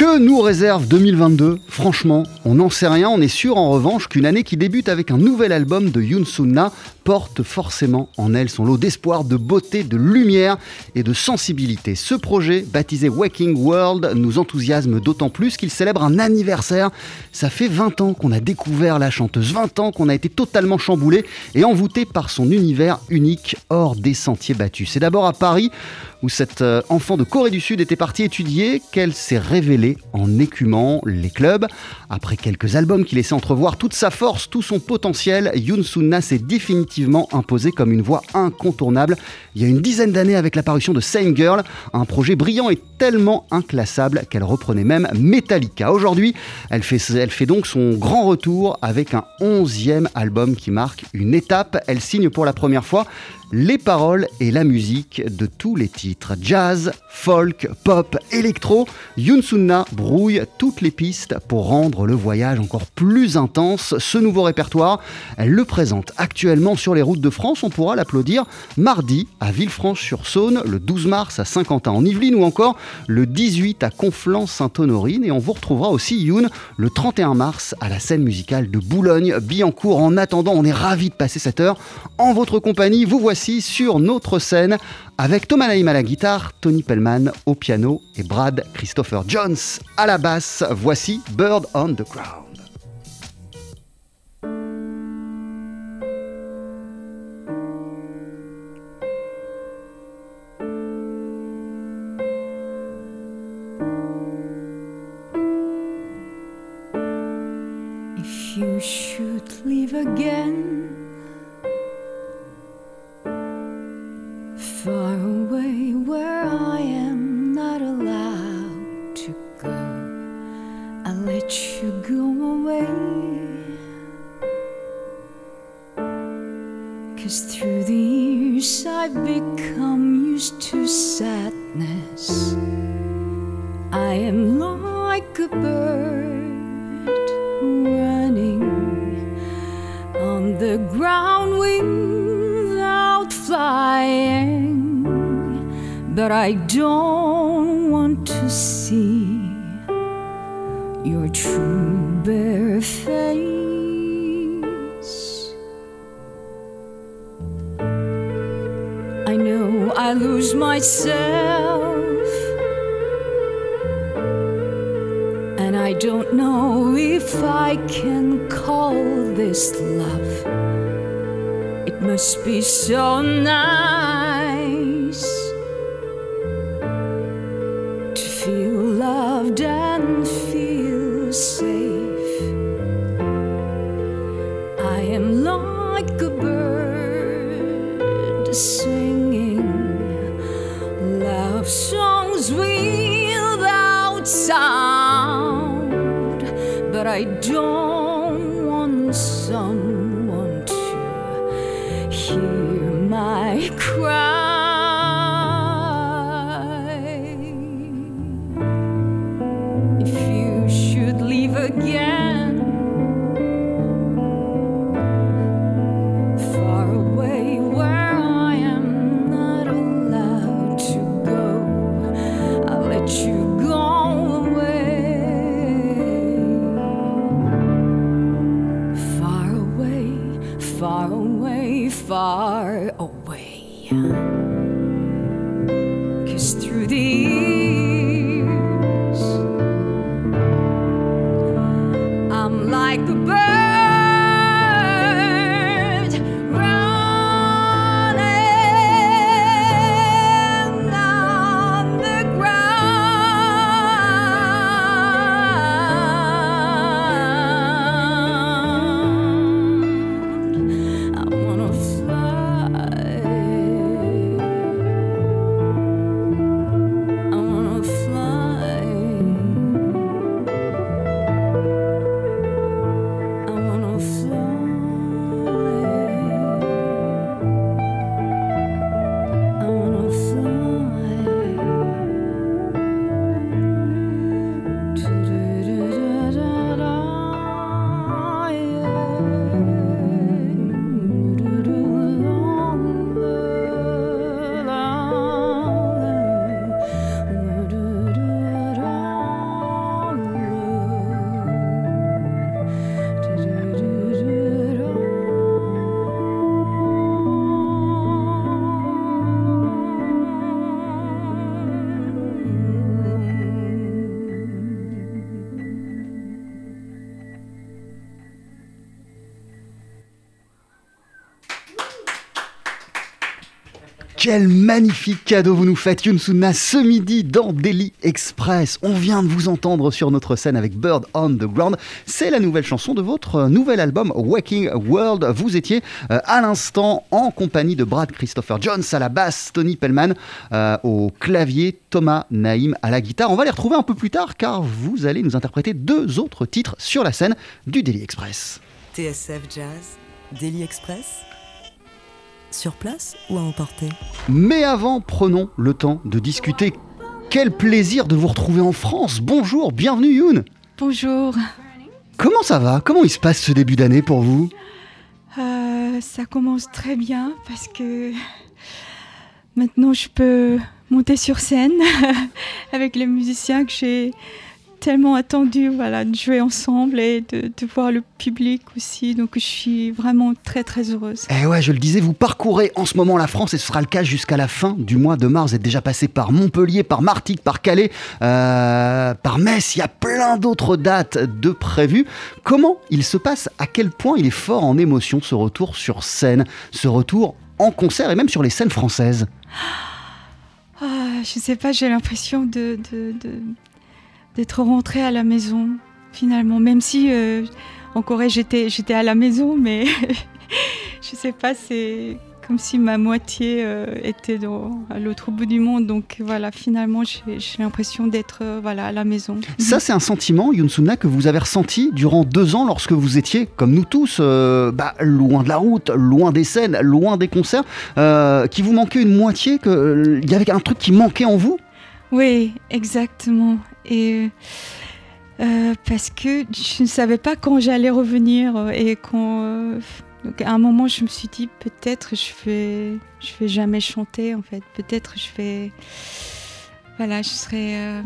Que nous réserve 2022 Franchement, on n'en sait rien. On est sûr en revanche qu'une année qui débute avec un nouvel album de Yoon Sunna porte forcément en elle son lot d'espoir, de beauté, de lumière et de sensibilité. Ce projet, baptisé Waking World, nous enthousiasme d'autant plus qu'il célèbre un anniversaire. Ça fait 20 ans qu'on a découvert la chanteuse, 20 ans qu'on a été totalement chamboulé et envoûté par son univers unique hors des sentiers battus. C'est d'abord à Paris où cette euh, enfant de Corée du Sud était partie étudier qu'elle s'est révélée en écumant les clubs. Après quelques albums qui laissaient entrevoir toute sa force, tout son potentiel, Yoon Sunna s'est définitivement imposé comme une voix incontournable il y a une dizaine d'années avec l'apparition de Same Girl, un projet brillant et tellement inclassable qu'elle reprenait même Metallica. Aujourd'hui, elle fait donc son grand retour avec un onzième album qui marque une étape. Elle signe pour la première fois les paroles et la musique de tous les titres. Jazz, folk, pop, électro, Yoon Sunna brouille toutes les pistes pour rendre le voyage encore plus intense. Ce nouveau répertoire, elle le présente actuellement sur les routes de France. On pourra l'applaudir mardi à Villefranche-sur-Saône, le 12 mars à Saint-Quentin en Yvelines ou encore le 18 à Conflans-Sainte-Honorine. Et on vous retrouvera aussi Yoon le 31 mars à la scène musicale de Boulogne-Billancourt. En attendant, on est ravis de passer cette heure en votre compagnie. Vous voici sur notre scène avec Thomas Naïm à la guitare, Tony Pellman au piano et Brad Christopher Jones à la basse. Voici Bird on the Ground. Far away where I am not allowed to go, I'll let you go away. Cause through the years I've become used to sadness. I am like a bird running on the ground without flying. But I don't want to see your true bare face. I know I lose myself. And I don't know if I can call this love. It must be so nice magnifique cadeau vous nous faites, Yunsuna, ce midi dans Daily Express. On vient de vous entendre sur notre scène avec Bird on the Ground. C'est la nouvelle chanson de votre nouvel album Waking World. Vous étiez euh, à l'instant en compagnie de Brad Christopher Jones à la basse, Tony Pellman euh, au clavier, Thomas Naïm à la guitare. On va les retrouver un peu plus tard car vous allez nous interpréter deux autres titres sur la scène du Daily Express. TSF Jazz, Daily Express. Sur place ou à emporter? Mais avant, prenons le temps de discuter. Quel plaisir de vous retrouver en France. Bonjour, bienvenue Youn. Bonjour. Comment ça va? Comment il se passe ce début d'année pour vous? Euh, ça commence très bien parce que maintenant je peux monter sur scène avec les musiciens que j'ai tellement attendu voilà, de jouer ensemble et de, de voir le public aussi. Donc je suis vraiment très très heureuse. Eh ouais, je le disais, vous parcourez en ce moment la France et ce sera le cas jusqu'à la fin du mois de mars. Vous êtes déjà passé par Montpellier, par Martigues, par Calais, euh, par Metz. Il y a plein d'autres dates de prévues. Comment il se passe? À quel point il est fort en émotion ce retour sur scène, ce retour en concert et même sur les scènes françaises? Ah, je sais pas, j'ai l'impression de, de- de- d'être rentrée à la maison finalement. Même si euh, en Corée j'étais, j'étais à la maison, mais je sais pas, c'est comme si ma moitié euh, était dans, à l'autre bout du monde. Donc voilà, finalement j'ai, l'impression d'être euh, voilà, à la maison. Ça, c'est un sentiment, Yunsuna, que vous avez ressenti durant deux ans lorsque vous étiez, comme nous tous, euh, bah, loin de la route, loin des scènes, loin des concerts, qui vous manquait une moitié, qu'il y avait un truc qui manquait en vous? Oui, exactement. Et euh, parce que je ne savais pas quand j'allais revenir euh, et quand. euh, à un moment, je me suis dit peut-être je vais, je vais jamais chanter en fait. Peut-être je vais, voilà, je serai euh,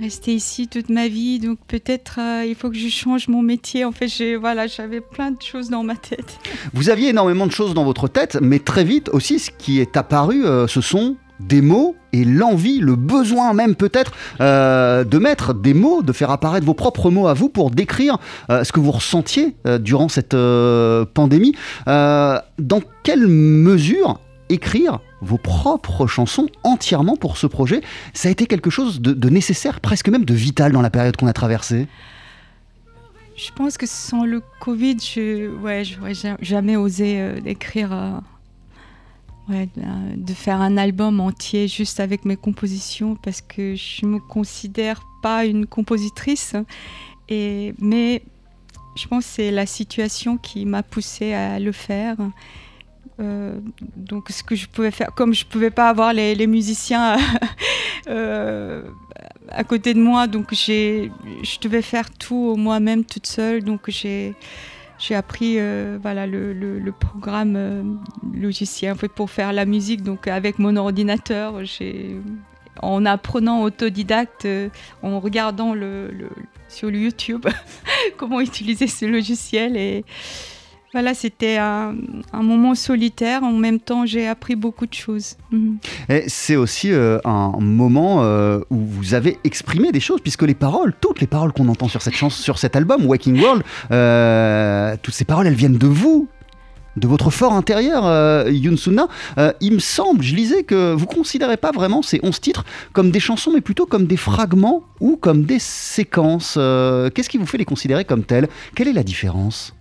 restée ici toute ma vie. Donc peut-être il faut que je change mon métier. En fait, j'ai, voilà, j'avais plein de choses dans ma tête. Vous aviez énormément de choses dans votre tête, mais très vite aussi, ce qui est apparu, ce sont des mots et l'envie, le besoin même peut-être euh, de mettre des mots, de faire apparaître vos propres mots à vous pour décrire euh, ce que vous ressentiez euh, durant cette pandémie. Dans quelle mesure écrire vos propres chansons entièrement pour ce projet, ça a été quelque chose de, nécessaire, presque même de vital dans la période qu'on a traversée? Je pense que sans le Covid, je ja- jamais osé écrire, ouais, de, faire un album entier juste avec mes compositions parce que je me considère pas une compositrice. Et, mais je pense que c'est la situation qui m'a poussée à le faire. Euh, donc ce que je pouvais faire, comme je pouvais pas avoir les, musiciens euh, à côté de moi, donc je devais faire tout moi-même toute seule, donc j'ai, j'ai appris euh, voilà le, le- programme euh, logiciel pour faire la musique, donc avec mon ordinateur, en apprenant autodidacte, euh, en regardant le, sur YouTube comment utiliser ce logiciel et voilà, c'était un, un moment solitaire. En même temps, j'ai appris beaucoup de choses. Mhm. C'est aussi euh, un moment euh, où vous avez exprimé des choses, puisque les paroles, toutes les paroles qu'on entend sur cette chanson, sur cet album, Waking World, euh, toutes ces paroles, elles viennent de vous, de votre fort intérieur, euh, Yunsuna. Euh, il me semble, je lisais que vous considérez pas vraiment ces 11 titres comme des chansons, mais plutôt comme des fragments ou comme des séquences. Euh, Qu'est-ce qui vous fait les considérer comme telles? Quelle est la différence?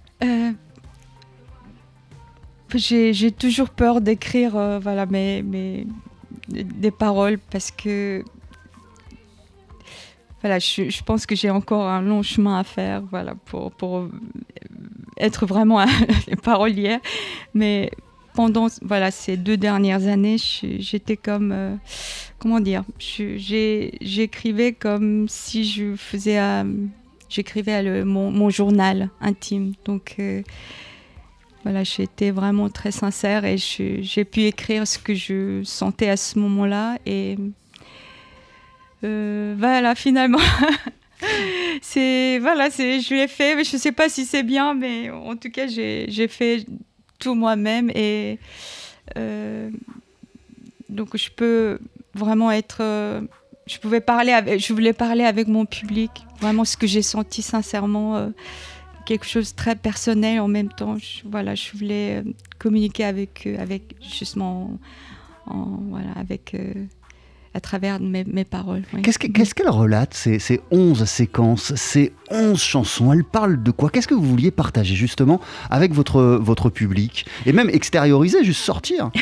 J'ai, toujours peur d'écrire euh, voilà, mes, mes- des paroles parce que voilà, je, pense que j'ai encore un long chemin à faire voilà, pour, pour euh, être vraiment parolière. Mais pendant voilà, ces deux dernières années, j'étais comme. euh, comment dire J'écrivais comme si je faisais. un- J'écrivais mon, mon journal intime. Donc. euh, voilà, j'étais vraiment très sincère et j'ai pu écrire ce que je sentais à ce moment-là. Et euh, voilà, finalement, c'est voilà, je l'ai fait. Mais je sais pas si c'est bien, mais en tout cas, j'ai fait tout moi-même et euh, donc je peux vraiment être. euh, je pouvais parler je voulais parler avec mon public, vraiment ce que j'ai senti sincèrement. Quelque chose de très personnel en même temps. Je, voilà, je voulais euh, communiquer avec eux, avec justement en, en, voilà, avec, euh, à travers mes, mes paroles. oui. Qu'est-ce que- qu'est-ce qu'elle relate, ces, ces 11 séquences, ces 11 chansons? Elles parlent de quoi? Qu'est-ce que vous vouliez partager justement avec votre, votre public? Et même extérioriser, juste sortir?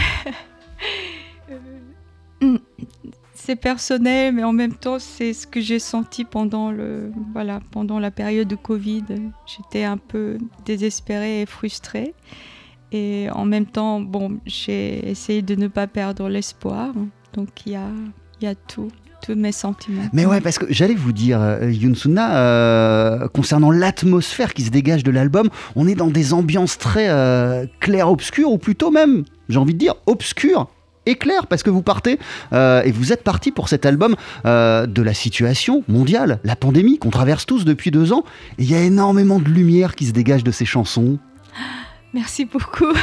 C'est personnel, mais en même temps, c'est ce que j'ai senti pendant, le, voilà, pendant la période de Covid. J'étais un peu désespérée et frustrée. Et en même temps, bon, j'ai essayé de ne pas perdre l'espoir. Donc il y a, y a tout, tous mes sentiments. Mais ouais, parce que j'allais vous dire, euh, Yunsuna, euh, concernant l'atmosphère qui se dégage de l'album, on est dans des ambiances très euh, clair-obscures, ou plutôt même, j'ai envie de dire, obscures et claires, parce que vous partez, euh, et vous êtes parti pour cet album euh, de la situation mondiale, la pandémie qu'on traverse tous depuis deux ans, et il y a énormément de lumière qui se dégage de ces chansons. Merci beaucoup.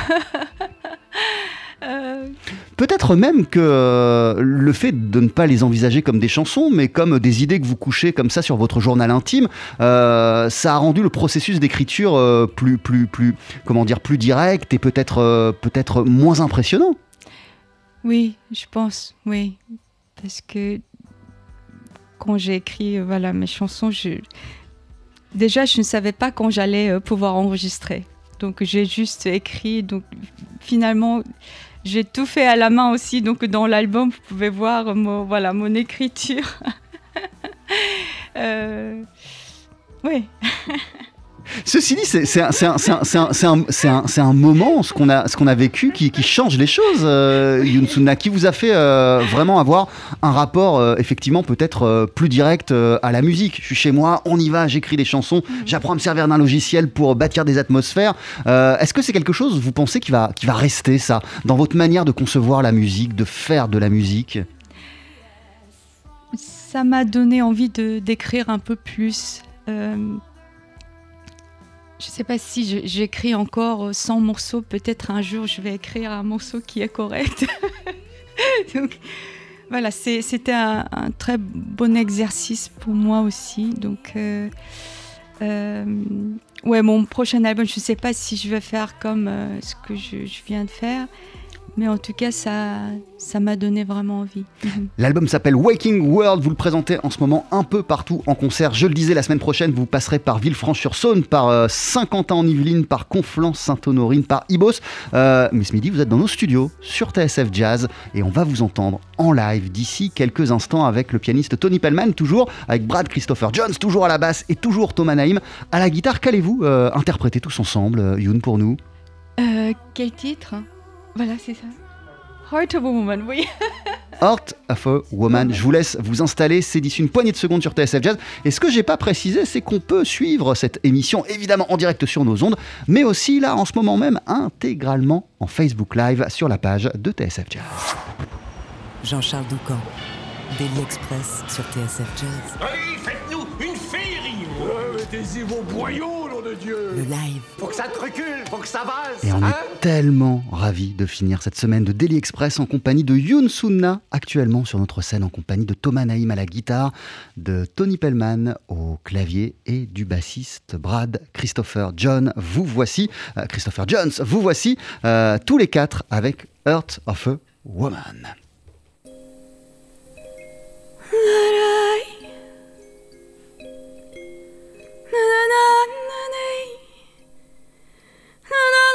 Euh, Peut-être même que le fait de ne pas les envisager comme des chansons, mais comme des idées que vous couchez comme ça sur votre journal intime, euh, ça a rendu le processus d'écriture plus, plus, plus, comment dire, plus direct et peut-être, peut-être moins impressionnant. Oui, je pense, oui. Parce que quand j'ai écrit euh, voilà, mes chansons, je... déjà, je ne savais pas quand j'allais euh, pouvoir enregistrer. Donc, j'ai juste écrit. Donc, finalement, j'ai tout fait à la main aussi. Donc, dans l'album, vous pouvez voir mon, voilà, mon écriture. Euh, Oui. Ceci dit, c'est un, moment, ce qu'on a, vécu, qui, qui change les choses, euh, Yunsuna, qui vous a fait euh, vraiment avoir un rapport, euh, effectivement, peut-être euh, plus direct à la musique. Je suis chez moi, on y va, j'écris des chansons, j'apprends à me servir d'un logiciel pour bâtir des atmosphères. Est-ce que c'est quelque chose, vous pensez, qui va, qui va rester, ça, dans votre manière de concevoir la musique, de faire de la musique? Ça m'a donné envie d'écrire un peu plus. Euh, je sais pas si j'écris encore 100 morceaux. Peut-être un jour je vais écrire un morceau qui est correct. Donc voilà, c'était un, très bon exercice pour moi aussi. Donc euh, euh, ouais, mon prochain album, je sais pas si je vais faire comme euh, ce que je viens de faire. Mais en tout cas, ça ça m'a donné vraiment envie. L'album s'appelle Waking World, vous le présentez en ce moment un peu partout en concert. Je le disais, la semaine prochaine, vous passerez par Villefranche-sur-Saône, par euh, Saint-Quentin-en-Yvelines, par Conflans-Sainte-Honorine, par Ibos. Euh, mais ce midi, vous êtes dans nos studios sur TSF Jazz et on va vous entendre en live d'ici quelques instants avec le pianiste Tony Pellman, toujours avec Brad Christopher Jones, toujours à la basse et toujours Thomas Naïm à la guitare. Qu'allez-vous euh, interpréter tous ensemble, euh, Youn, pour nous? Euh, quel titre? Voilà, c'est ça. Heart of a Woman, oui. Heart of a Woman. Je vous laisse vous installer, c'est d'ici une poignée de secondes sur TSF Jazz. Et ce que j'ai pas précisé, c'est qu'on peut suivre cette émission évidemment en direct sur nos ondes, mais aussi là en ce moment même intégralement en Facebook Live sur la page de TSF Jazz. Jean-Charles Doucan, Daily Express sur TSF Jazz. Mettez-y vos boyaux, nom de Dieu Le live, Faut que ça te recule, faut que ça valse. Et on hein est tellement ravis de finir cette semaine de Daily Express en compagnie de Youn Sunna, actuellement sur notre scène en compagnie de Thomas Naïm à la guitare, de Tony Pellman au clavier et du bassiste Brad Christopher John. Vous voici, euh, Christopher Jones, vous voici euh, tous les quatre avec Heart of a Woman. na na na na na na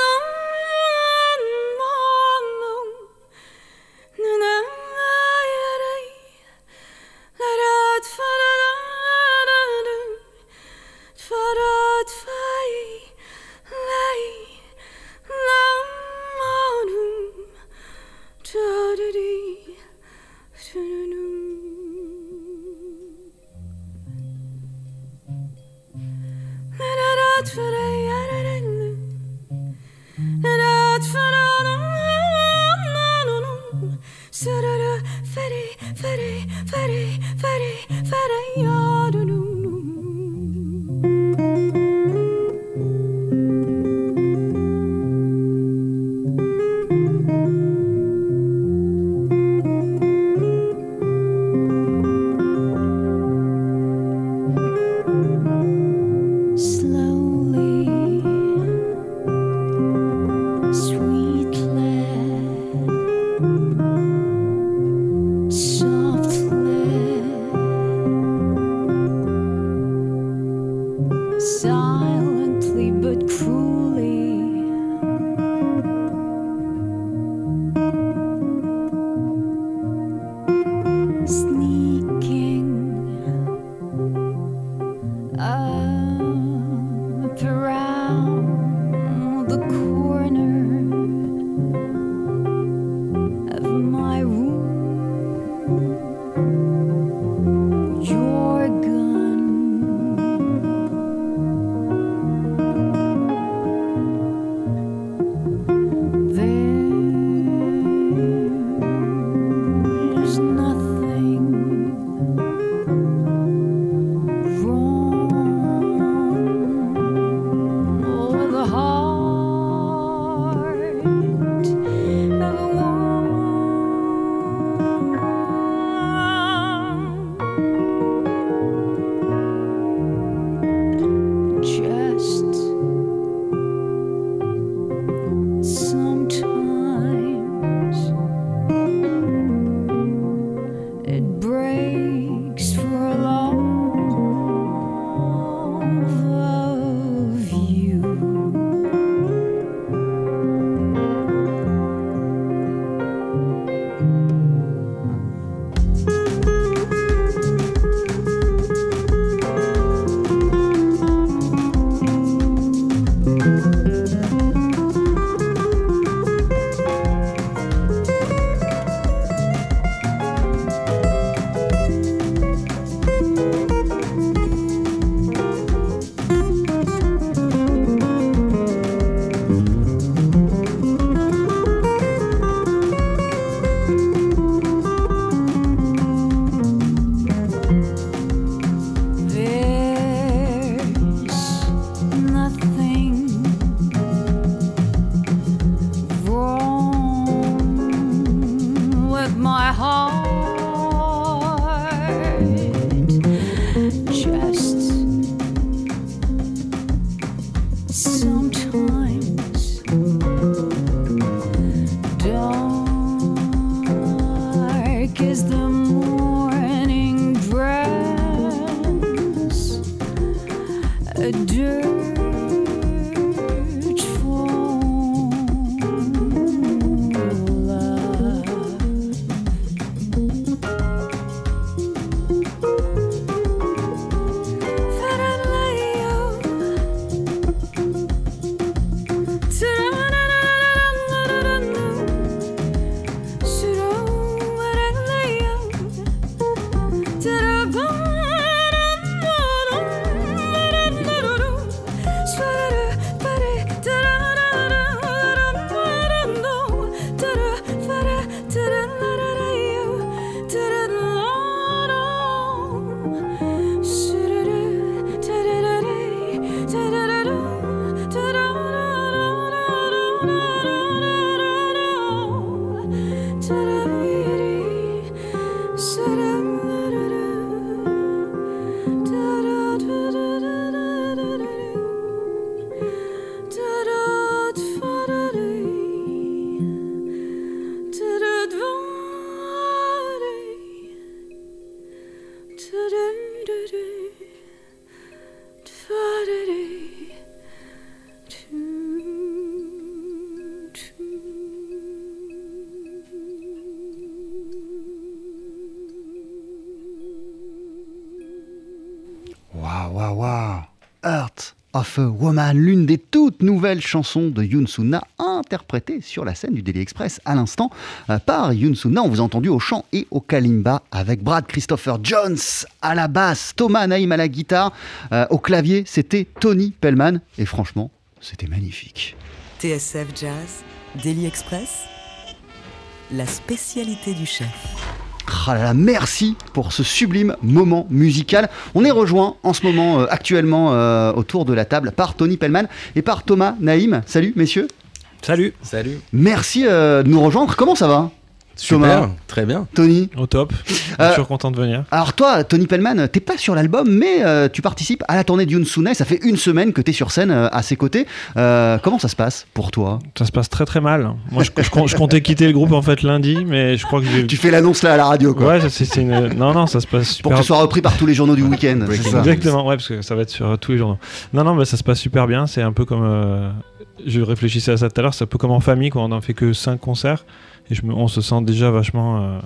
Woman, l'une des toutes nouvelles chansons de Yoon Soo-na, interprétée sur la scène du Daily Express à l'instant euh, par Yoon Soo-na. On vous a entendu au chant et au kalimba avec Brad Christopher Jones à la basse, Thomas Naïm à la guitare, euh, au clavier, c'était Tony Pellman. Et franchement, c'était magnifique. TSF Jazz, Daily Express, la spécialité du chef. Ah là là, merci pour ce sublime moment musical. On est rejoint en ce moment, euh, actuellement, euh, autour de la table par Tony Pellman et par Thomas Naïm. Salut messieurs. Salut. Salut. Merci euh, de nous rejoindre. Comment ça va? Thomas. Super, très bien. Tony Au top. Euh, Toujours content de venir. Alors toi, Tony Pellman, t'es pas sur l'album, mais euh, tu participes à la tournée de Yunsune. Ça fait une semaine que t'es sur scène euh, à ses côtés. Euh, comment ça se passe pour toi? Ça se passe très très mal. Moi, je, je com- je comptais quitter le groupe en fait lundi, mais je crois que j'ai. Tu fais l'annonce là à la radio, quoi. Ouais, c'est une. Non, non, ça se passe super. Pour que ce soit repris par tous les journaux du week-end. Exactement, ouais, parce que ça va être sur tous les journaux. Non, non, mais ça se passe super bien. C'est un peu comme. euh, je réfléchissais à ça tout à l'heure. C'est un peu comme en famille quand on n'en fait que 5 concerts. Et je me, on se sent déjà vachement. euh,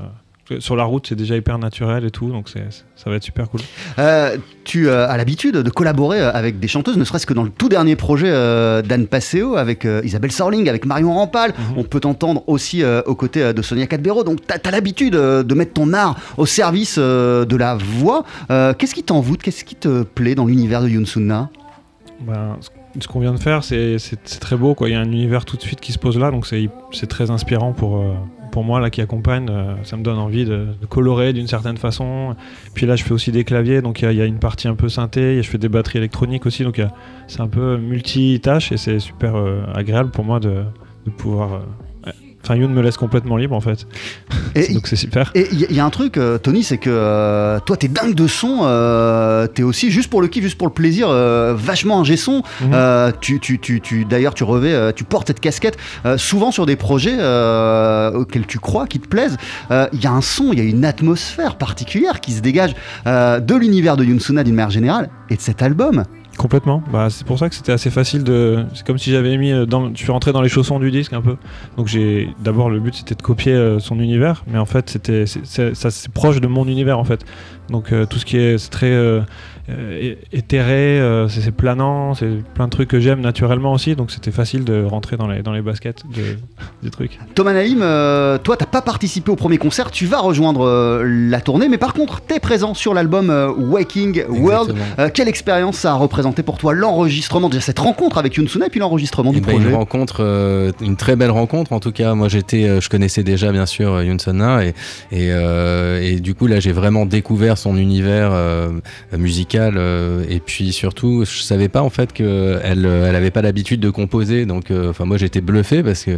sur la route, c'est déjà hyper naturel et tout. Donc c'est, ça va être super cool. Euh, tu euh, as l'habitude de collaborer avec des chanteuses, ne serait-ce que dans le tout dernier projet euh, d'Anne Passeo avec Isabelle Sorling, avec Marion Rampal. Mhm. On peut t'entendre aussi aux côtés de Sonia Cadbero. Donc tu as, l'habitude de mettre ton art au service de la voix. Qu'est-ce qui t'envoûte? Qu'est-ce qui te plaît dans l'univers de Yunsuna Ben, ce- qu'on vient de faire, c'est, très beau. Il y a un univers tout de suite qui se pose là. Donc c'est, très inspirant pour, euh, pour moi là, qui accompagne. euh, ça me donne envie de, colorer d'une certaine façon. Puis là, je fais aussi des claviers. Donc il y a- une partie un peu synthé. Je fais des batteries électroniques aussi. Donc c'est un peu multitâche. Et c'est super euh, agréable pour moi de pouvoir. Enfin, Youn me laisse complètement libre en fait. Et donc c'est super. Et il y, y a un truc, euh, Tony, c'est que euh, toi, t'es dingue de son. euh, t'es aussi, juste pour le kiff, juste pour le plaisir, vachement ingé son. Mhm. Tu, tu, tu, tu, D'ailleurs, tu revais, tu portes cette casquette souvent sur des projets auxquels tu crois, qui te plaisent. Il y a un son, il y a une atmosphère particulière qui se dégage de l'univers de Yunsuna d'une manière générale et de cet album. Complètement. Bah, c'est pour ça que c'était assez facile de. C'est comme si j'avais mis. euh, Dans... Je suis rentré dans les chaussons du disque un peu. Donc j'ai. D'abord, le but c'était de copier euh, son univers, mais en fait, c'était. Ça c'est proche de mon univers en fait. Donc euh, tout ce qui est. C'est très. euh, éthéré, euh, c'est planant, c'est plein de trucs que j'aime naturellement aussi. Donc c'était facile de rentrer dans les, dans les baskets de, des trucs. Thomas Naïm, euh, toi, t'as pas participé au premier concert, tu vas rejoindre euh, la tournée, mais par contre, t'es présent sur l'album euh, Waking World. Euh, quelle expérience ça a représenté? Pour toi l'enregistrement, déjà cette rencontre avec Yunsuna et puis l'enregistrement Eh du ben, projet une rencontre, euh, une très belle rencontre en tout cas. Moi, j'étais, euh, je connaissais déjà bien sûr euh, Yunsona et et, euh, et du coup là, j'ai vraiment découvert son univers euh, musical et puis surtout, je savais pas en fait que elle, avait pas l'habitude de composer. Donc, enfin moi, j'étais bluffé parce que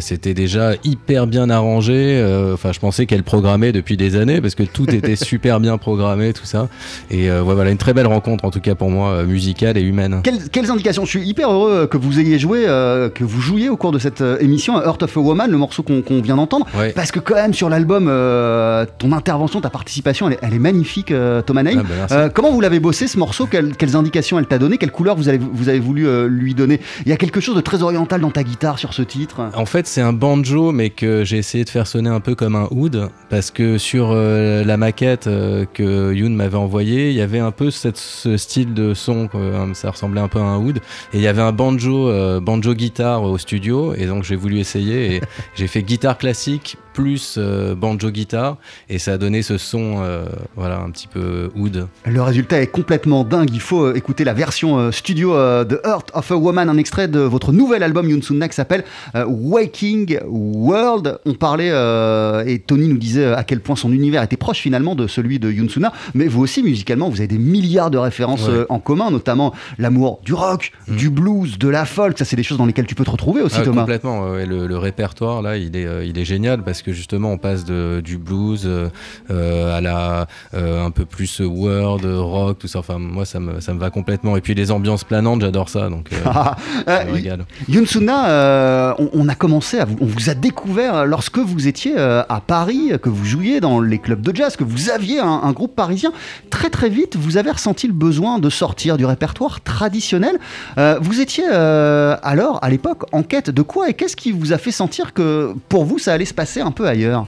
c'était déjà hyper bien arrangé. Enfin, je pensais qu'elle programmait depuis des années parce que tout était super bien programmé, tout ça. Et voilà, une très belle rencontre en tout cas pour moi, musicale et humaine. Quelles, quelles indications Je suis hyper heureux que vous ayez joué, euh, que vous jouiez au cours de cette euh, émission Heart of a Woman, le morceau qu'on vient d'entendre. Ouais. Parce que quand même sur l'album, euh, ton intervention, ta participation, elle est, elle est magnifique, euh, Thomas Naïm. Ah, bah. Euh, comment vous l'avez bossé ce morceau? Quelles, quelles indications elle t'a donné? Quelle couleur vous avez, vous avez voulu euh, lui donner? Il y a quelque chose de très oriental dans ta guitare sur ce titre? En fait, c'est un banjo, mais que j'ai essayé de faire sonner un peu comme un oud, parce que sur euh, la maquette euh, que Yoon m'avait envoyée, il y avait un peu cette- ce style de son, hein, ça ressemblait un peu à un oud, et il y avait un banjo, euh, banjo guitare au studio, et donc j'ai voulu essayer, et j'ai fait guitare classique plus euh, banjo guitare, et ça a donné ce son, euh, voilà, un petit peu oud. Le résultat est complètement dingue. Il faut euh, écouter la version euh, studio euh, de Heart of a Woman, un extrait de votre nouvel album Yunsuna qui s'appelle euh, Waking World. On parlait euh, et Tony nous disait à quel point son univers était proche finalement de celui de Yunsuna. Mais vous aussi, musicalement, vous avez des milliards de références Ouais. euh, en commun, notamment l'amour du rock, Mm. du blues, de la folk. Ça, c'est des choses dans lesquelles tu peux te retrouver aussi, Ah, Thomas. Complètement, ouais, le, le répertoire là, il est, euh, il est génial parce que justement on passe de, du blues euh, euh, à la euh, un peu plus world, rock, tout ça. Enfin moi ça me, ça me va complètement. Et puis les ambiances planantes, j'adore ça, donc Ah, ça me régale. Yunsuna, on, on a commencé à vous, on vous a découvert lorsque vous étiez à Paris, que vous jouiez dans les clubs de jazz, que vous aviez un, un groupe parisien. Très très vite, vous avez ressenti le besoin de sortir du répertoire traditionnel. Euh, vous étiez euh, alors, à l'époque, en quête de quoi et qu'est-ce qui vous a fait sentir que pour vous, ça allait se passer un peu ailleurs?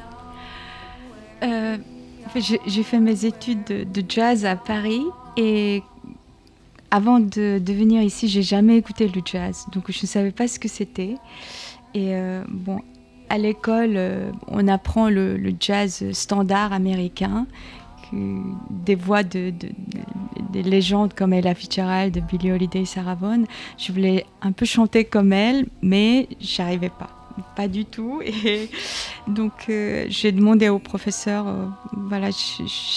Euh, j'ai fait mes études de, jazz à Paris et avant de, de venir ici, j'ai jamais écouté le jazz, donc je ne savais pas ce que c'était. Et bon, à l'école, on apprend le, jazz standard américain, des voix de, de- de- des légendes comme Ella Fitzgerald, de Billie Holiday, Sarah Vaughan. Je voulais un peu chanter comme elle, mais j'arrivais pas pas du tout. Et donc, euh, j'ai demandé au professeur, euh, voilà,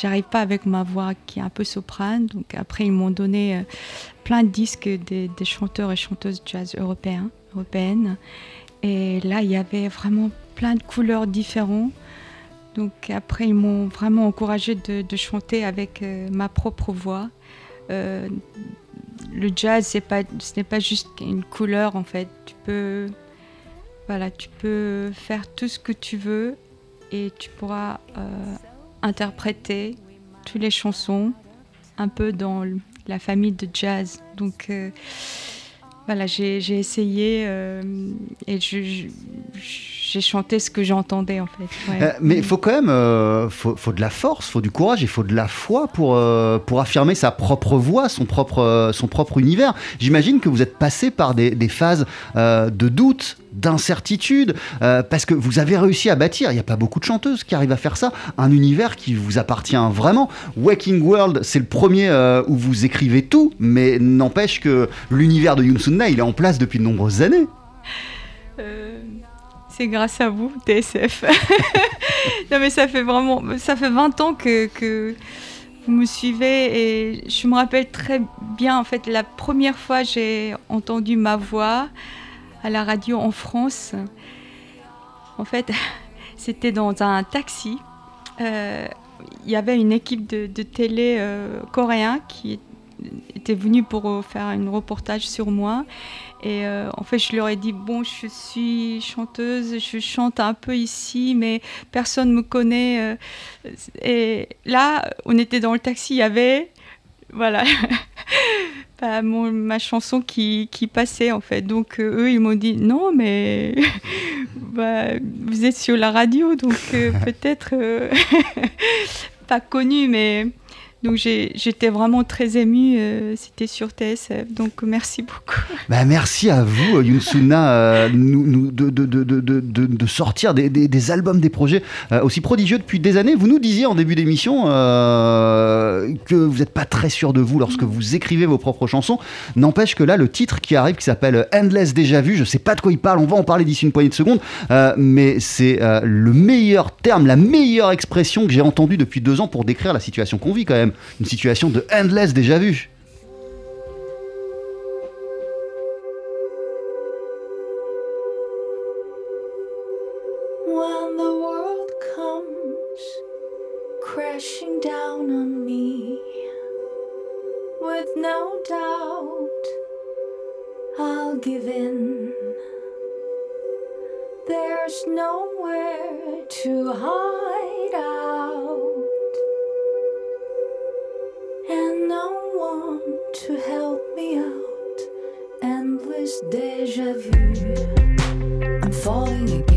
j'arrive pas avec ma voix qui est un peu soprane. Donc, après, ils m'ont donné euh, plein de disques des, des chanteurs et chanteuses jazz européens, européennes. Et là, il y avait vraiment plein de couleurs différentes. Donc après, ils m'ont vraiment encouragé de, chanter avec euh, ma propre voix. Euh, le jazz, pas, ce n'est pas juste une couleur en fait. Tu peux, voilà, tu peux faire tout ce que tu veux et tu pourras euh, interpréter toutes les chansons un peu dans la famille de jazz. Donc voilà, j'ai essayé et je- j'ai chanté ce que j'entendais en fait. ouais. Euh, mais il faut quand même euh, faut, faut de la force, faut du courage, il faut de la foi pour, euh, pour affirmer sa propre voix, son propre, euh, son propre univers. J'imagine que vous êtes passé par des, des phases euh, de doute, d'incertitude, euh, parce que vous avez réussi à bâtir, il n'y a pas beaucoup de chanteuses qui arrivent à faire ça, un univers qui vous appartient vraiment. Waking World, c'est le premier euh, où vous écrivez tout, mais n'empêche que l'univers de Yoon Sun-na, il est en place depuis de nombreuses années. Euh, c'est grâce à vous, TSF. non mais ça fait vraiment, ça fait 20 ans que, que vous me suivez et je me rappelle très bien en fait la première fois j'ai entendu ma voix à la radio en France. En fait, c'était dans un taxi. Euh, Il y avait une équipe de, télé euh, coréen qui était venue pour euh, faire un reportage sur moi. Et euh, en fait, je leur ai dit bon, je suis chanteuse, je chante un peu ici, mais personne me connaît. euh, et là, on était dans le taxi, il y avait voilà bah, mon- ma chanson qui, qui passait en fait. Donc eux, ils m'ont dit non, mais bah, vous êtes sur la radio, donc euh, peut-être euh, pas connu, mais donc j'étais vraiment très émue. euh, C'était sur TSF, donc merci beaucoup. Bah, merci à vous, Yoon Suna, nous, nous- de, sortir des, albums, des projets euh, aussi prodigieux depuis des années. Vous nous disiez en début d'émission euh, que vous n'êtes pas très sûr de vous lorsque vous écrivez vos propres chansons. N'empêche que là, le titre qui arrive, qui s'appelle Endless Déjà Vu, je sais pas de quoi il parle, on va en parler d'ici une poignée de secondes, euh, mais c'est le meilleur terme, la meilleure expression que j'ai entendue depuis deux ans pour décrire la situation qu'on vit quand même. Une situation de Endless Déjà Vu. When the world comes crashing down on me, with no doubt I'll give in. There's nowhere to hide out, to help me out. Endless deja vu. I'm falling again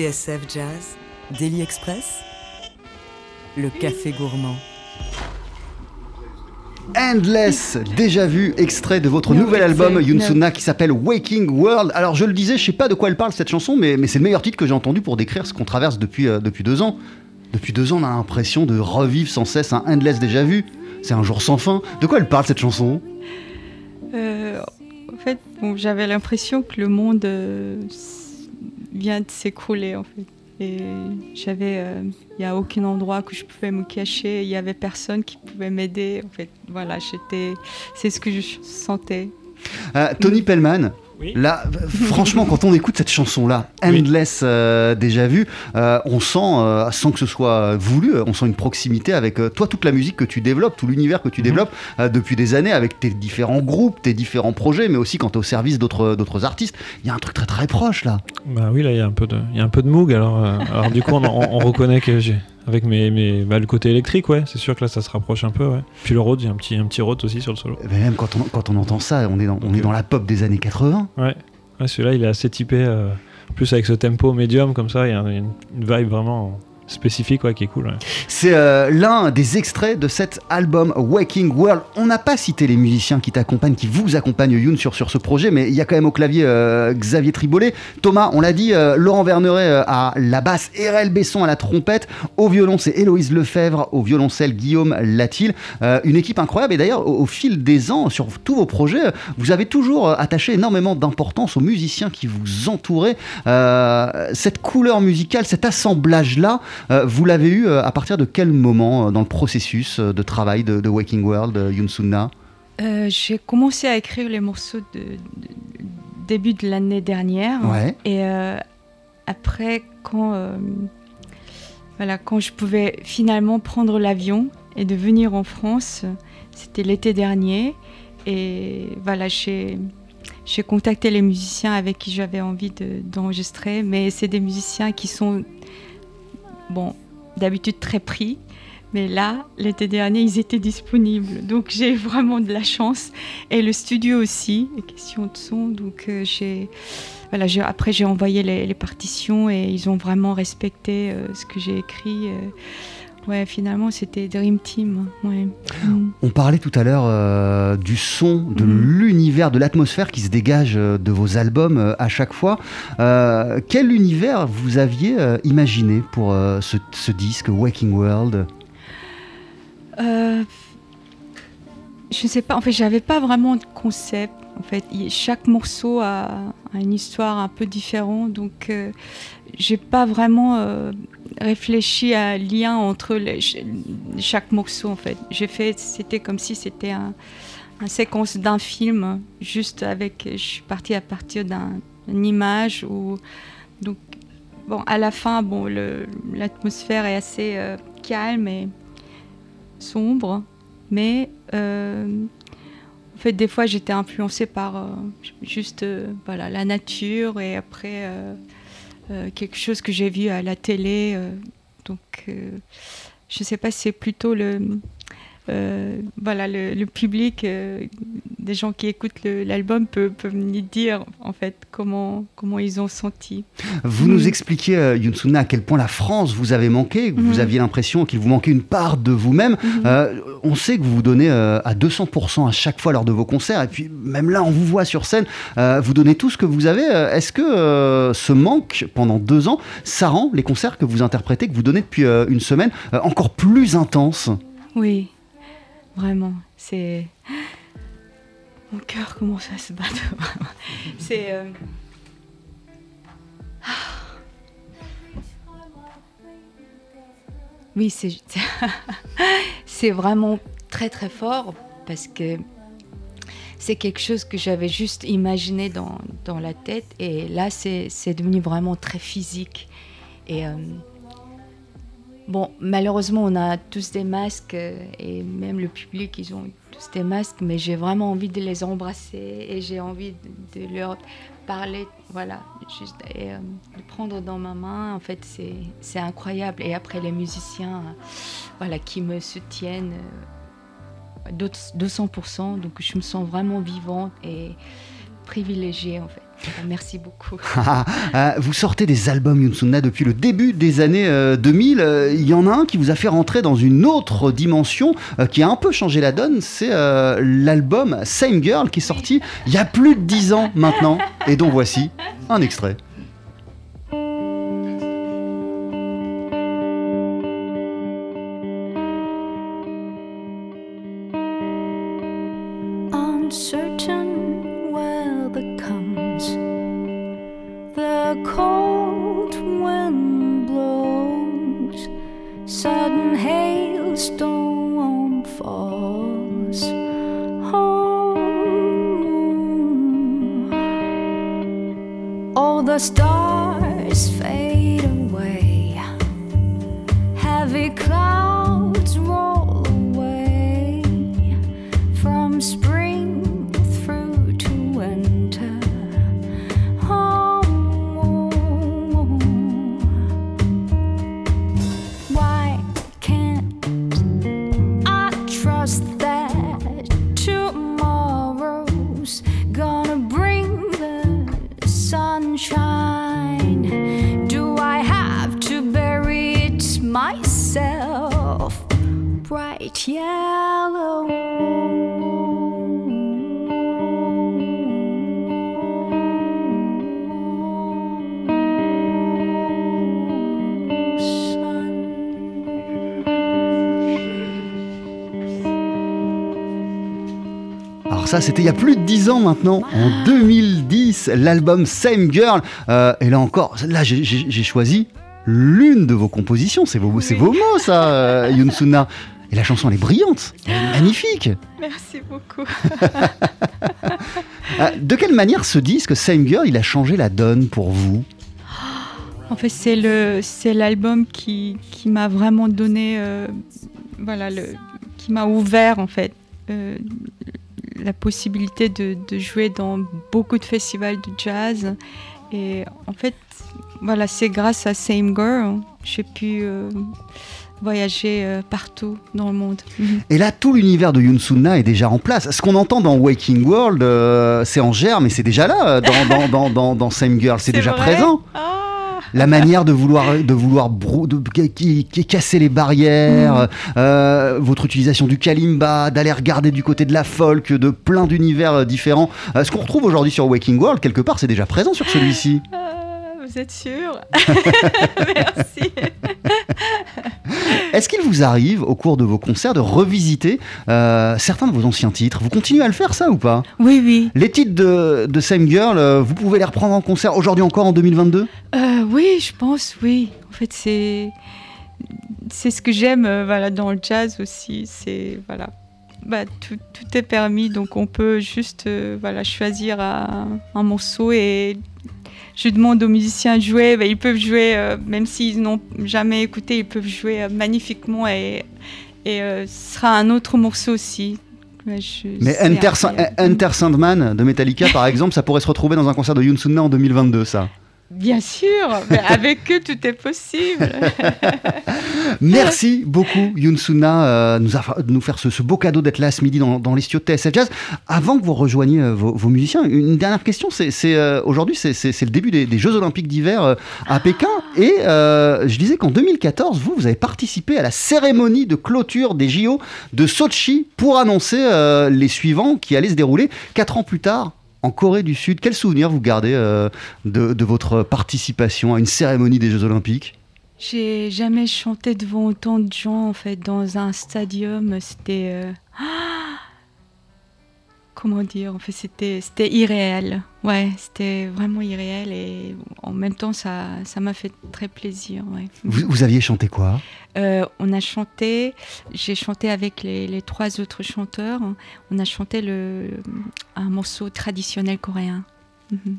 TSF Jazz, Daily Express, le café gourmand. Endless, déjà vu, extrait de votre No, nouvel album Yunsuna qui s'appelle Waking World. Alors je le disais, je sais pas de quoi elle parle cette chanson, mais, mais c'est le meilleur titre que j'ai entendu pour décrire ce qu'on traverse depuis, euh, depuis deux ans. Depuis deux ans, on a l'impression de revivre sans cesse un Endless déjà vu. C'est un jour sans fin. De quoi elle parle cette chanson? Euh, en fait, bon, j'avais l'impression que le monde euh, vient de s'écrouler en fait. Et j'avais, euh, il n'y a aucun endroit que je pouvais me cacher. Il y avait personne qui pouvait m'aider. En fait, voilà, j'étais, c'est ce que je sentais. Euh, Tony Pellman, Oui. là, franchement, quand on écoute cette chanson-là, Oui. Endless euh, déjà vu, euh, on sent, euh, sans que ce soit voulu, on sent une proximité avec toi, toute la musique que tu développes, tout l'univers que tu Mhm. développes depuis des années avec tes différents groupes, tes différents projets, mais aussi quand tu es au service d'autres artistes. Il y a un truc très très proche là. Bah oui, là, il y a un peu de, il y a un peu de Moog. Alors, alors du coup, on, on- on reconnaît que j'ai, avec mes, mes, bah, le côté électrique, ouais, c'est sûr que là, ça se rapproche un peu, ouais. Puis le Rhodes, il y a un petit, un petit Rhodes aussi sur le solo. Mais même quand on, quand on entend ça, on est dans, on est dans la pop des années 80. Ouais, ouais celui-là, il est assez typé. euh, en plus, avec ce tempo médium comme ça, il y a une, une vibe vraiment spécifique, ouais, qui est cool. C'est euh, l'un des extraits de cet album Waking World. On n'a pas cité les musiciens qui t'accompagnent, qui vous accompagnent, Youn, sur, sur ce projet, mais il y a quand même au clavier euh, Xavier Tribolet, Thomas, on l'a dit, euh, Laurent Verneret à la basse, Erel Besson à la trompette, au violon c'est Héloïse Lefebvre, au violoncelle Guillaume Latil. Une équipe incroyable et d'ailleurs au, au fil des ans, sur tous vos projets, vous avez toujours attaché énormément d'importance aux musiciens qui vous entouraient. Cette couleur musicale, cet assemblage-là, vous l'avez eu euh, à partir de quel moment euh, dans le processus euh, de travail de, de Waking World, euh, Yunsunna Euh, j'ai commencé à écrire les morceaux de, de- début de l'année dernière. Ouais. Et euh, après, quand, euh, voilà, quand je pouvais finalement prendre l'avion et de venir en France, c'était l'été dernier. Et voilà, j'ai j'ai contacté les musiciens avec qui j'avais envie de- d'enregistrer. mais c'est des musiciens qui sont, bon, d'habitude très pris. Mais là, l'été dernier, ils étaient disponibles. Donc j'ai vraiment de la chance. Et le studio aussi, les questions de son. Donc euh, j'ai. Voilà, après j'ai envoyé les, les partitions et ils ont vraiment respecté euh, ce que j'ai écrit. euh. Ouais, finalement, c'était Dream Team. Ouais. Mm. On parlait tout à l'heure euh, du son, de Mhm. l'univers, de l'atmosphère qui se dégage euh, de vos albums euh, à chaque fois. Euh, quel univers vous aviez imaginé pour ce, ce disque Waking World? Je sais pas, en fait, j'avais pas vraiment de concept. En fait, chaque morceau a, a une histoire un peu différente, donc j'ai pas vraiment réfléchi à lien entre chaque morceau. En fait, j'ai fait, c'était comme si c'était un, un séquence d'un film, juste avec. Je suis partie à partir d'un- d'une image ou donc bon, à la fin, bon, l'atmosphère est assez euh, calme et sombre, mais euh, en fait, des fois, j'étais influencée par euh, juste voilà, la nature et après quelque chose que j'ai vu à la télé. euh, donc, euh, je sais pas, c'est plutôt le, euh, voilà, le, le public, euh, des gens qui écoutent l'album peuvent, peuvent me dire en fait comment, comment ils ont senti. Vous nous expliquiez, euh, Yunsuna, à quel point la France vous avait manqué, que vous Mhm. aviez l'impression qu'il vous manquait une part de vous-même. Mhm. Euh, on sait que vous vous donnez à 200% à chaque fois lors de vos concerts, et puis même là, on vous voit sur scène, vous donnez tout ce que vous avez. Est-ce que ce manque pendant deux ans, ça rend les concerts que vous interprétez, que vous donnez depuis une semaine, encore plus intenses? Oui, vraiment. C'est. Mon cœur commence à se battre. vraiment. C'est. euh, Oui, c'est. c'est vraiment très très fort parce que c'est quelque chose que j'avais juste imaginé dans, dans la tête et là c'est c'est devenu vraiment très physique. Et. euh, Bon, malheureusement, on a tous des masques euh, et même le public, ils ont tous des masques, mais j'ai vraiment envie de les embrasser et j'ai envie de, leur parler, voilà, juste et, euh, de prendre dans ma main. En fait, c'est incroyable. Et après, les musiciens, euh, voilà, qui me soutiennent euh, d'autres- 200%, donc je me sens vraiment vivante et privilégiée, en fait. Voilà, Merci beaucoup. Euh, vous sortez des albums Yunsuna depuis le début des années euh, 2000. Euh, Il y en a un qui vous a fait rentrer dans une autre dimension euh, qui a un peu changé la donne. C'est euh, l'album Same Girl qui est sorti il y a plus de 10 ans maintenant et dont voici un extrait. Spring ça, c'était il y a plus de 10 ans maintenant, en 2010, l'album Same Girl. Euh, et là encore, là j'ai- choisi l'une de vos compositions. C'est vos, mots, ça, euh, Yunsuna. Et la chanson, elle est brillante, elle est magnifique. Merci beaucoup. Euh, de quelle manière ce disque Same Girl, il a changé la donne pour vous? En fait, c'est le c'est l'album qui, qui m'a vraiment donné euh, voilà le qui m'a ouvert en fait euh, la possibilité de, de jouer dans beaucoup de festivals de jazz et en fait voilà c'est grâce à Same Girl j'ai pu euh, voyager euh, partout dans le monde. Et là, tout l'univers de Yunsuna est déjà en place. Ce qu'on entend dans Waking World, euh, c'est en germe, mais c'est déjà là, dans, dans, dans, dans, Same Girl, c'est déjà vrai présent. La manière de vouloir, de vouloir brou- de, qui, qui- casser les barrières, euh, votre utilisation du kalimba, d'aller regarder du côté de la folk, de plein d'univers euh, différents. Euh, ce qu'on retrouve aujourd'hui sur Waking World, quelque part, c'est déjà présent sur celui-ci. Ah, vous êtes sûr Merci. Est-ce qu'il vous arrive, au cours de vos concerts, de revisiter euh, certains de vos anciens titres? Vous continuez à le faire, ça, ou pas? Oui, oui. Les titres de, de Same Girl, euh, vous pouvez les reprendre en concert aujourd'hui encore en 2022 Euh, oui, je pense, oui. En fait, c'est c'est ce que j'aime euh, voilà, dans le jazz aussi. C'est voilà, bah, tout, tout est permis, donc on peut juste euh, voilà, choisir un, un morceau et je demande aux musiciens de jouer. Bah, ils peuvent jouer, euh, même s'ils n'ont jamais écouté, ils peuvent jouer euh, magnifiquement et, et euh, ce sera un autre morceau aussi. Ouais, je- Mais Enter, Sandman de Metallica, par exemple, ça pourrait se retrouver dans un concert de Yunsuna en 2022, ça. Bien sûr, mais avec eux, tout est possible. Merci beaucoup, Yunsuna, euh, nous de nous faire ce, beau cadeau d'être là ce midi dans, dans les de TSF Jazz. Avant que vous rejoigniez euh, vos, musiciens, une dernière question. C'est, euh, aujourd'hui, c'est, le début des, des Jeux Olympiques d'hiver à Pékin. Et je disais qu'en 2014, vous, vous avez participé à la cérémonie de clôture des JO de Sochi pour annoncer les suivants qui allaient se dérouler quatre ans plus tard. En Corée du Sud, quel souvenir vous gardez euh, de, votre participation à une cérémonie des Jeux Olympiques? J'ai jamais chanté devant autant de gens en fait dans un stadium. C'était euh, ah comment dire En fait, c'était c'était irréel. Ouais, c'était vraiment irréel et en même temps ça ça m'a fait très plaisir. Ouais. vous, vous aviez chanté quoi? Euh, on a chanté, j'ai chanté avec les, les trois autres chanteurs. On a chanté le, un morceau traditionnel coréen. Mhm.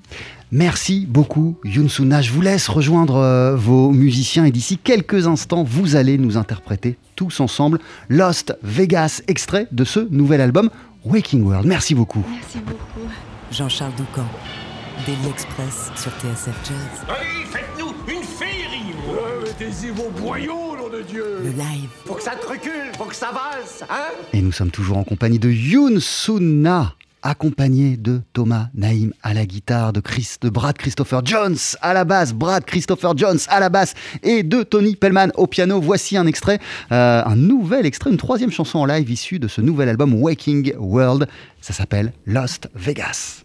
Merci beaucoup, Yunsuna. Je vous laisse rejoindre euh, vos musiciens et d'ici quelques instants, vous allez nous interpréter tous ensemble Lost Vegas, extrait de ce nouvel album Waking World. Merci beaucoup. Merci beaucoup. Jean-Charles Doucan, Daily Express sur TSF Jazz. Allez, faites-nous une féerie Ouais, mais taisez vos boyaux, nom de Dieu Le live. Faut que ça te recule, faut que ça valse, hein? Et nous sommes toujours en compagnie de Yunsuna, accompagné de Thomas Naïm à la guitare, de, Brad Christopher Jones à la basse, Brad Christopher Jones à la basse et de Tony Pellman au piano. Voici un extrait, euh, un nouvel extrait, une troisième chanson en live issue de ce nouvel album Waking World. Ça s'appelle Lost. Vegas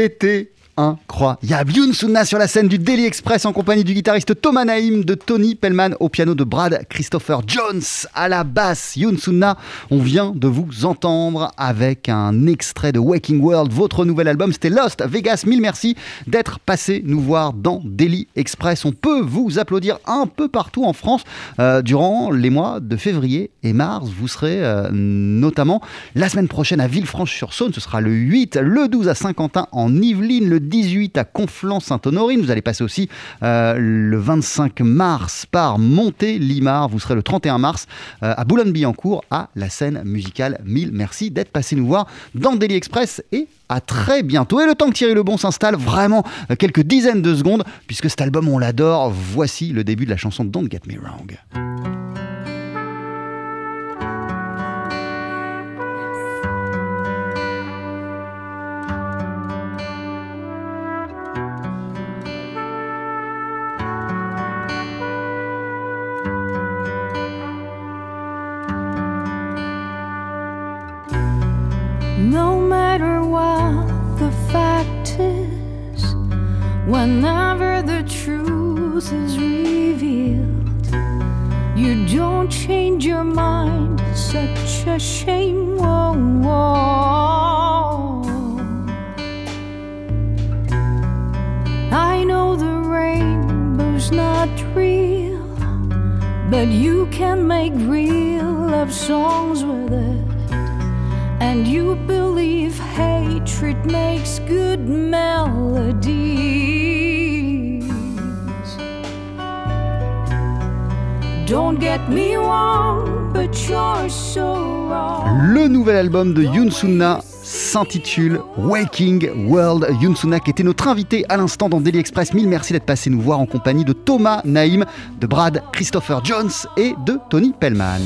C'était incroyable. Yoon Sunna sur la scène du Daily Express en compagnie du guitariste Thomas Naïm, de Tony Pellman au piano, de Brad Christopher Jones à la basse. Yoon Sunna, on vient de vous entendre avec un extrait de Waking World, votre nouvel album, c'était Lost Vegas. Mille merci d'être passé nous voir dans Daily Express. On peut vous applaudir un peu partout en France euh, durant les mois de février et mars. Vous serez euh, notamment la semaine prochaine à Villefranche-sur-Saône, ce sera le 8, le 12 à Saint-Quentin en Yvelines, le 18 à Conflans-Sainte-Honorine. Vous allez passer aussi euh, le 25 mars par Montélimar. Vous serez le 31 mars euh, à Boulogne-Billancourt à la scène musicale. Mille merci d'être passé nous voir dans Daily Express et à très bientôt. Et le temps que Thierry Lebon s'installe, vraiment euh, quelques dizaines de secondes, puisque cet album on l'adore. Voici le début de la chanson Don't Get Me Wrong. Whenever the truth is revealed, you don't change your mind. Such a shame. Whoa, whoa. I know the rainbow's not real, but you can make real love songs with it. And you believe hatred makes good. Don't get me wrong, but you're so. Le nouvel album de Yoon Sunna s'intitule Waking World. Yoon Sunna qui était notre invité à l'instant dans Daily Express. Mille merci d'être passé nous voir en compagnie de Thomas Naïm, de Brad Christopher Jones et de Tony Pellman.